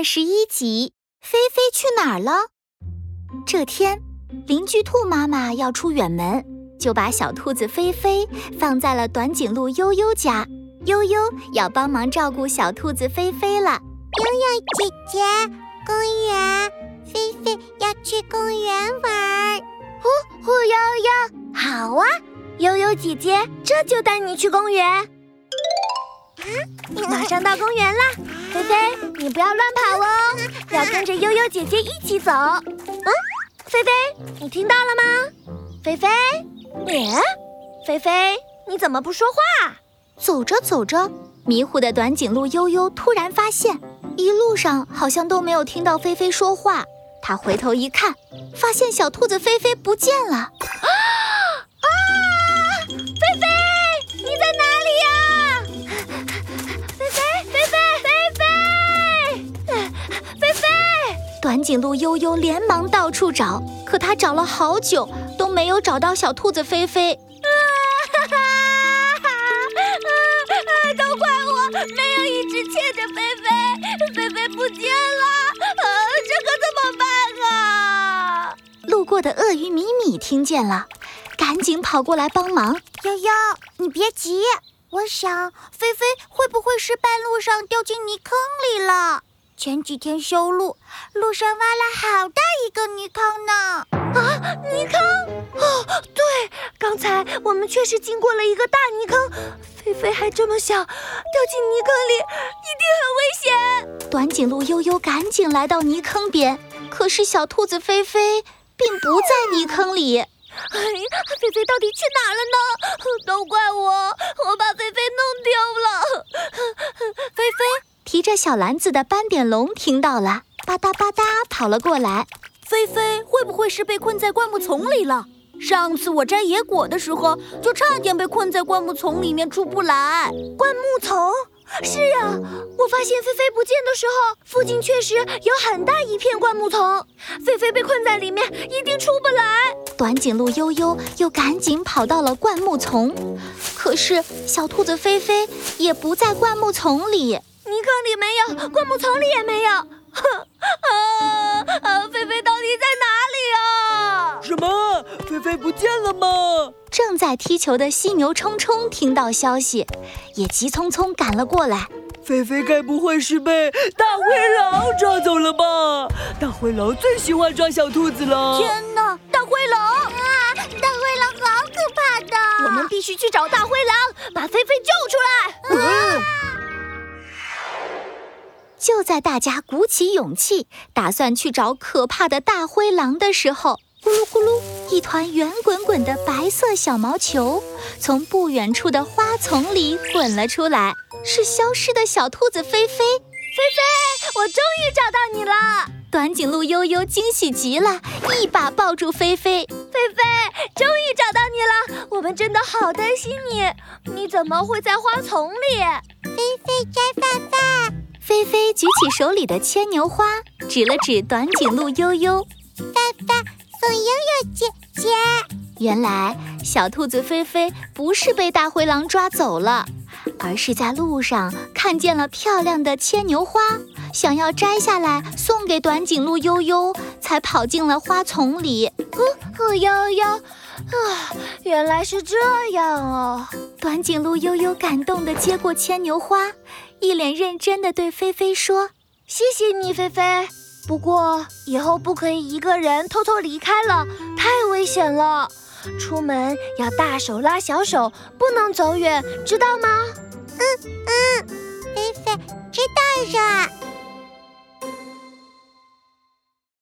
二十一集，菲菲去哪儿了？这天，邻居兔妈妈要出远门，就把小兔子菲菲放在了短颈鹿悠悠家。悠悠要帮忙照顾小兔子菲菲了。悠悠姐姐，公园，菲菲要去公园玩。呼呼悠悠，好啊，悠悠姐姐这就带你去公园。啊马上到公园啦，菲菲，你不要乱跑哦，要跟着悠悠姐姐一起走。嗯，菲菲，你听到了吗？菲菲，你，菲菲，你怎么不说话？走着走着，迷糊的短颈鹿悠悠突然发现，一路上好像都没有听到菲菲说话。他回头一看，发现小兔子菲菲不见了。短颈鹿悠悠连忙到处找，可他找了好久都没有找到小兔子菲菲。啊哈哈！啊！都怪我，没有一直牵着菲菲，菲菲不见了。啊，这可怎么办啊？路过的鳄鱼米米听见了，赶紧跑过来帮忙。悠悠，你别急，我想菲菲会不会是半路上掉进泥坑里了？前几天修路，路上挖了好大一个泥坑呢。啊，泥坑！哦，对，刚才我们确实经过了一个大泥坑。菲菲还这么小，掉进泥坑里一定很危险。短颈鹿悠悠赶紧来到泥坑边，可是小兔子菲菲。并不在泥坑里。哎，菲菲到底去哪了呢？都怪我，我把菲菲弄丢了。提着小篮子的斑点龙听到了，吧嗒吧嗒跑了过来。菲菲会不会是被困在灌木丛里了？上次我摘野果的时候，就差点被困在灌木丛里面出不来。灌木丛。是呀，我发现菲菲不见的时候，附近确实有很大一片灌木丛。菲菲被困在里面，一定出不来。短颈鹿悠悠又赶紧跑到了灌木丛，可是小兔子菲菲也不在灌木丛里，泥坑里没有，灌木丛里也没有。啊啊！菲菲到底在哪里啊？什么？菲菲不见了吗？正在踢球的犀牛冲冲听到消息，也急匆匆赶了过来。菲菲该不会是被大灰狼抓走了吧？大灰狼最喜欢抓小兔子了。天哪，大灰狼啊！大灰狼好可怕的，我们必须去找大灰狼，把菲菲救出来。就在大家鼓起勇气，打算去找可怕的大灰狼的时候。咕噜咕噜，一团圆滚滚的白色小毛球从不远处的花丛里滚了出来，是消失的小兔子菲菲。菲菲，我终于找到你了！短颈鹿悠悠惊喜极了，一把抱住菲菲。菲菲，终于找到你了！我们真的好担心你，你怎么会在花丛里？菲菲摘饭。举起手里的牵牛花，指了指短颈鹿悠悠。爸爸。送悠悠姐姐。原来小兔子菲菲不是被大灰狼抓走了，而是在路上看见了漂亮的牵牛花，想要摘下来送给短颈鹿悠悠，才跑进了花丛里。呼呼悠悠，啊，原来是这样啊！短颈鹿悠悠感动地接过牵牛花，一脸认真地对菲菲说：“谢谢你，菲菲。”不过以后不可以一个人偷偷离开了，太危险了。出门要大手拉小手，不能走远，知道吗？嗯嗯，菲菲知道了。